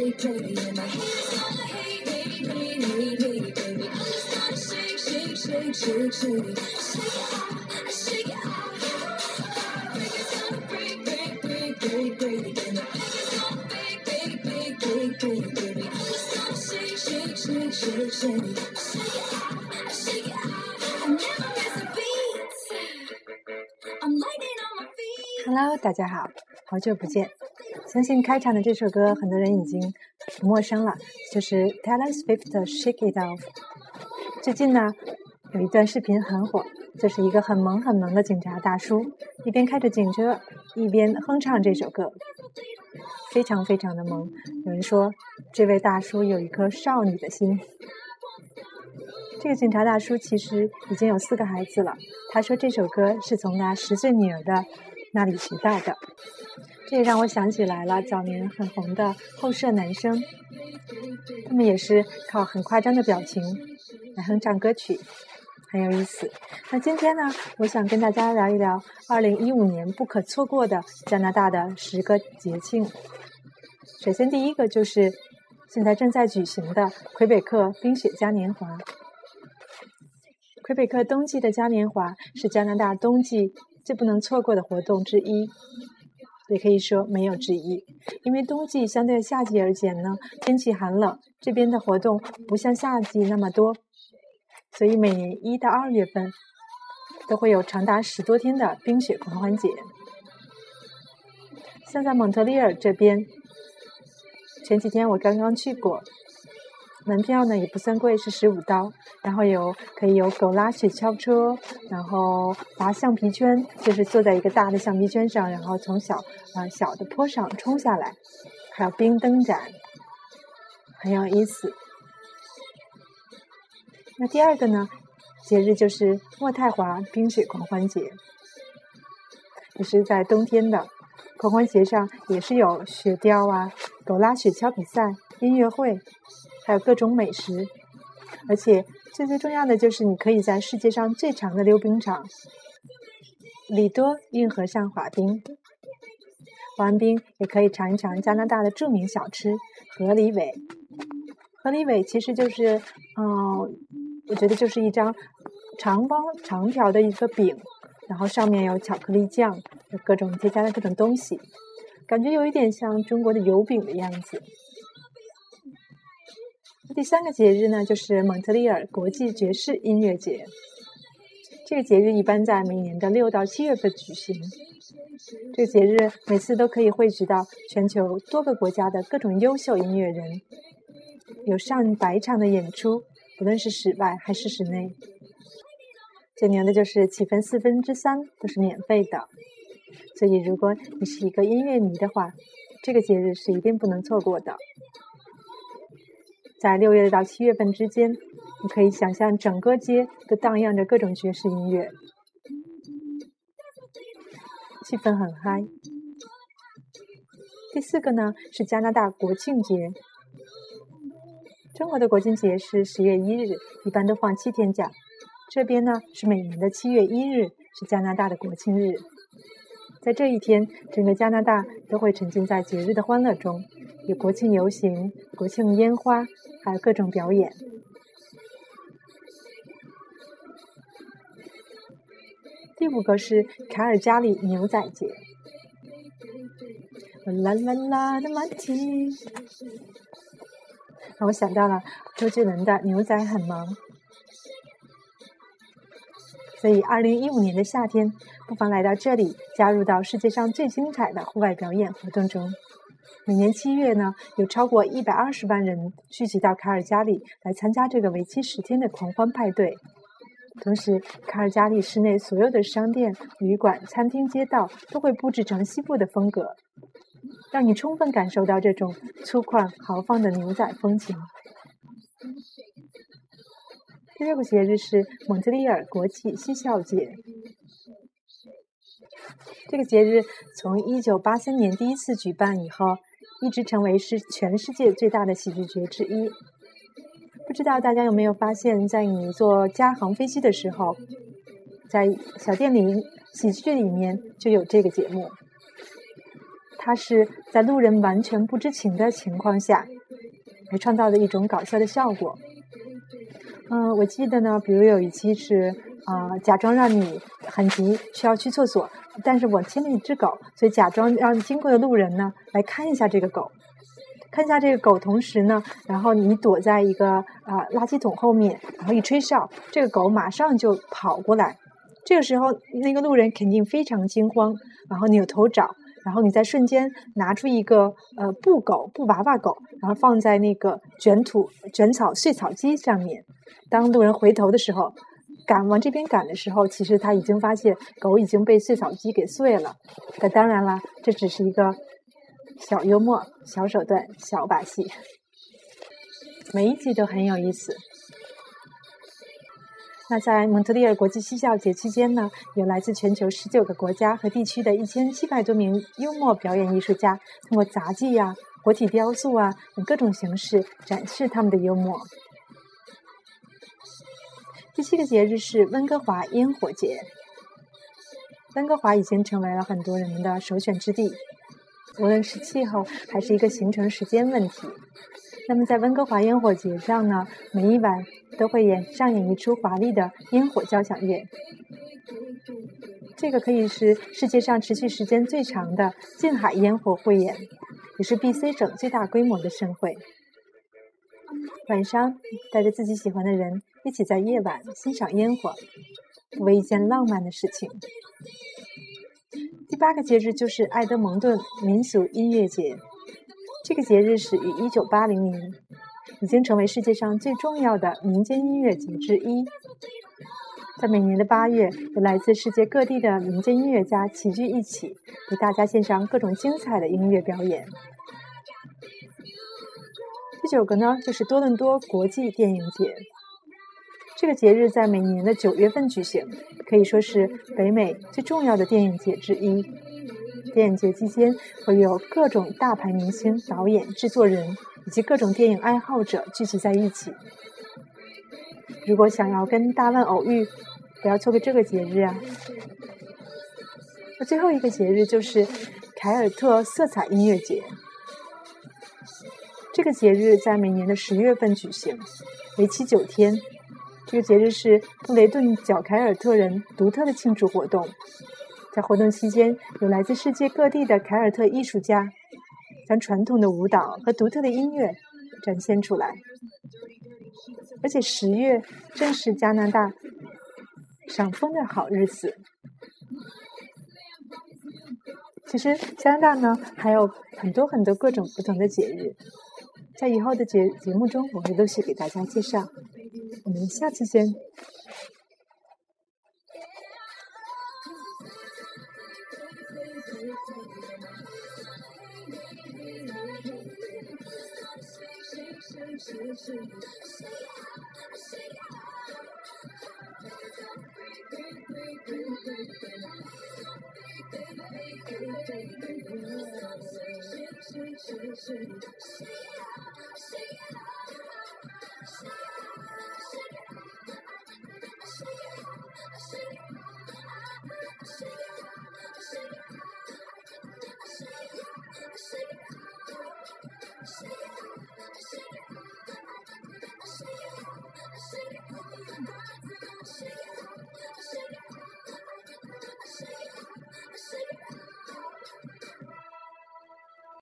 play, play, play, and my haters gonna hate, hate, hate, hate, hate, baby. I'm just gonna shake, shake, shake, shake, shake it, shake it off, shake it off. Break it's gonna break, break, break, break, break it, and the break is gonna break, break, break, break, break it, baby. I'm just gonna shake, shake, shake, shake, shake it, shake it off, shake it off. I never miss a beat. I'm lightning on my feet. Hello，大家好，好久不见。 相信开场的这首歌，很多人已经不陌生了，就是 Taylor Swift 的《Shake It Off》。最近呢，有一段视频很火，就是一个很萌很萌的警察大叔，一边开着警车，一边哼唱这首歌，非常非常的萌。有人说，这位大叔有一颗少女的心。这个警察大叔其实已经有四个孩子了。他说这首歌是从他十岁女儿的那里学到的。这也让我想起来了早年很红的后舍男生，他们也是靠很夸张的表情来哼唱歌曲，很有意思。那今天呢，我想跟大家聊一聊2015年不可错过的加拿大的十个节庆。首先，第一个就是现在正在举行的魁北克冰雪嘉年华。魁北克冬季的嘉年华是加拿大冬季最不能错过的活动之一。也可以说没有之一，因为冬季相对夏季而言呢，天气寒冷，这边的活动不像夏季那么多，所以每年一到二月份都会有长达十多天的冰雪狂欢节。像在蒙特利尔这边，前几天我刚刚去过，门票呢也不算贵，是十五刀。然后有可以有狗拉雪橇车，然后滑橡皮圈，就是坐在一个大的橡皮圈上，然后从小啊小的坡上冲下来，还有冰灯展，很有意思。那第二个呢，节日就是渥太华冰雪狂欢节，也是在冬天的狂欢节上，也是有雪雕啊、狗拉雪橇比赛、音乐会，还有各种美食，而且。最最重要的就是，你可以在世界上最长的溜冰场——里多运河上滑冰。滑完冰也可以尝一尝加拿大的著名小吃河狸尾。河狸尾其实就是，嗯，我觉得就是一张长方长条的一个饼，然后上面有巧克力酱，有各种叠加的各种东西，感觉有一点像中国的油饼的样子。第三个节日呢，就是蒙特利尔国际爵士音乐节。这个节日一般在每年的六到七月份举行。这个节日每次都可以汇聚到全球多个国家的各种优秀音乐人，有上百场的演出，不论是室外还是室内。最牛的就是起分四分之三都是免费的，所以如果你是一个音乐迷的话，这个节日是一定不能错过的。在六月到七月份之间，你可以想象整个街都荡漾着各种爵士音乐，气氛很嗨。第四个呢是加拿大国庆节，中国的国庆节是十月一日，一般都放七天假。这边呢是每年的七月一日是加拿大的国庆日，在这一天，整个加拿大都会沉浸在节日的欢乐中。国庆游行、国庆烟花，还有各种表演。第五个是卡尔加里牛仔节。啦啦啦的马蹄，让我想到了周杰伦的《牛仔很忙》。所以，二零一五年的夏天，不妨来到这里，加入到世界上最精彩的户外表演活动中。每年七月呢，有超过一百二十万人聚集到卡尔加里来参加这个为期十天的狂欢派对。同时，卡尔加里市内所有的商店、旅馆、餐厅、街道都会布置成西部的风格，让你充分感受到这种粗犷豪放的牛仔风情。第六个节日是蒙特利尔国际嬉笑节。这个节日从1983年第一次举办以后，一直成为是全世界最大的喜剧节之一。不知道大家有没有发现，在你坐加航飞机的时候，在小电影喜剧里面就有这个节目。它是在路人完全不知情的情况下，来创造的一种搞笑的效果。嗯，我记得呢，比如有一期是啊，假装让你很急需要去厕所，但是我牵了一只狗，所以假装让经过的路人呢来看一下这个狗，看一下这个狗，同时呢，然后你躲在一个啊垃圾桶后面，然后一吹哨，这个狗马上就跑过来，这个时候那个路人肯定非常惊慌，然后扭头找。然后你在瞬间拿出一个呃布狗布娃娃狗，然后放在那个卷土卷草碎草机上面。当路人回头的时候，赶往这边赶的时候，其实他已经发现狗已经被碎草机给碎了。那当然了，这只是一个小幽默、小手段、小把戏，每一集都很有意思。那在蒙特利尔国际嬉笑节期间呢，有来自全球十九个国家和地区的一千七百多名幽默表演艺术家，通过杂技呀、活体雕塑啊等各种形式展示他们的幽默。第七个节日是温哥华烟火节。温哥华已经成为了很多人们的首选之地，无论是气候还是一个行程时间问题。那么在温哥华烟火节上呢，每一晚都会演上演一出华丽的烟火交响乐。这个可以是世界上持续时间最长的近海烟火汇演，也是 B.C 省最大规模的盛会。晚上带着自己喜欢的人一起在夜晚欣赏烟火，为一件浪漫的事情。第八个节日就是埃德蒙顿民俗音乐节。这个节日始于1980年，已经成为世界上最重要的民间音乐节之一。在每年的八月，有来自世界各地的民间音乐家齐聚一起，给大家献上各种精彩的音乐表演。第九个呢，就是多伦多国际电影节。这个节日在每年的九月份举行，可以说是北美最重要的电影节之一。电影节期间会有各种大牌明星、导演、制作人以及各种电影爱好者聚集在一起。如果想要跟大腕偶遇，不要错过这个节日啊！那最后一个节日就是凯尔特色彩音乐节。这个节日在每年的十月份举行，为期九天。这个节日是布雷顿角凯尔特人独特的庆祝活动。在活动期间，有来自世界各地的凯尔特艺术家将传统的舞蹈和独特的音乐展现出来。而且十月正是加拿大赏枫的好日子。其实加拿大呢还有很多很多各种不同的节日，在以后的节节目中我会陆续给大家介绍。我们下次见。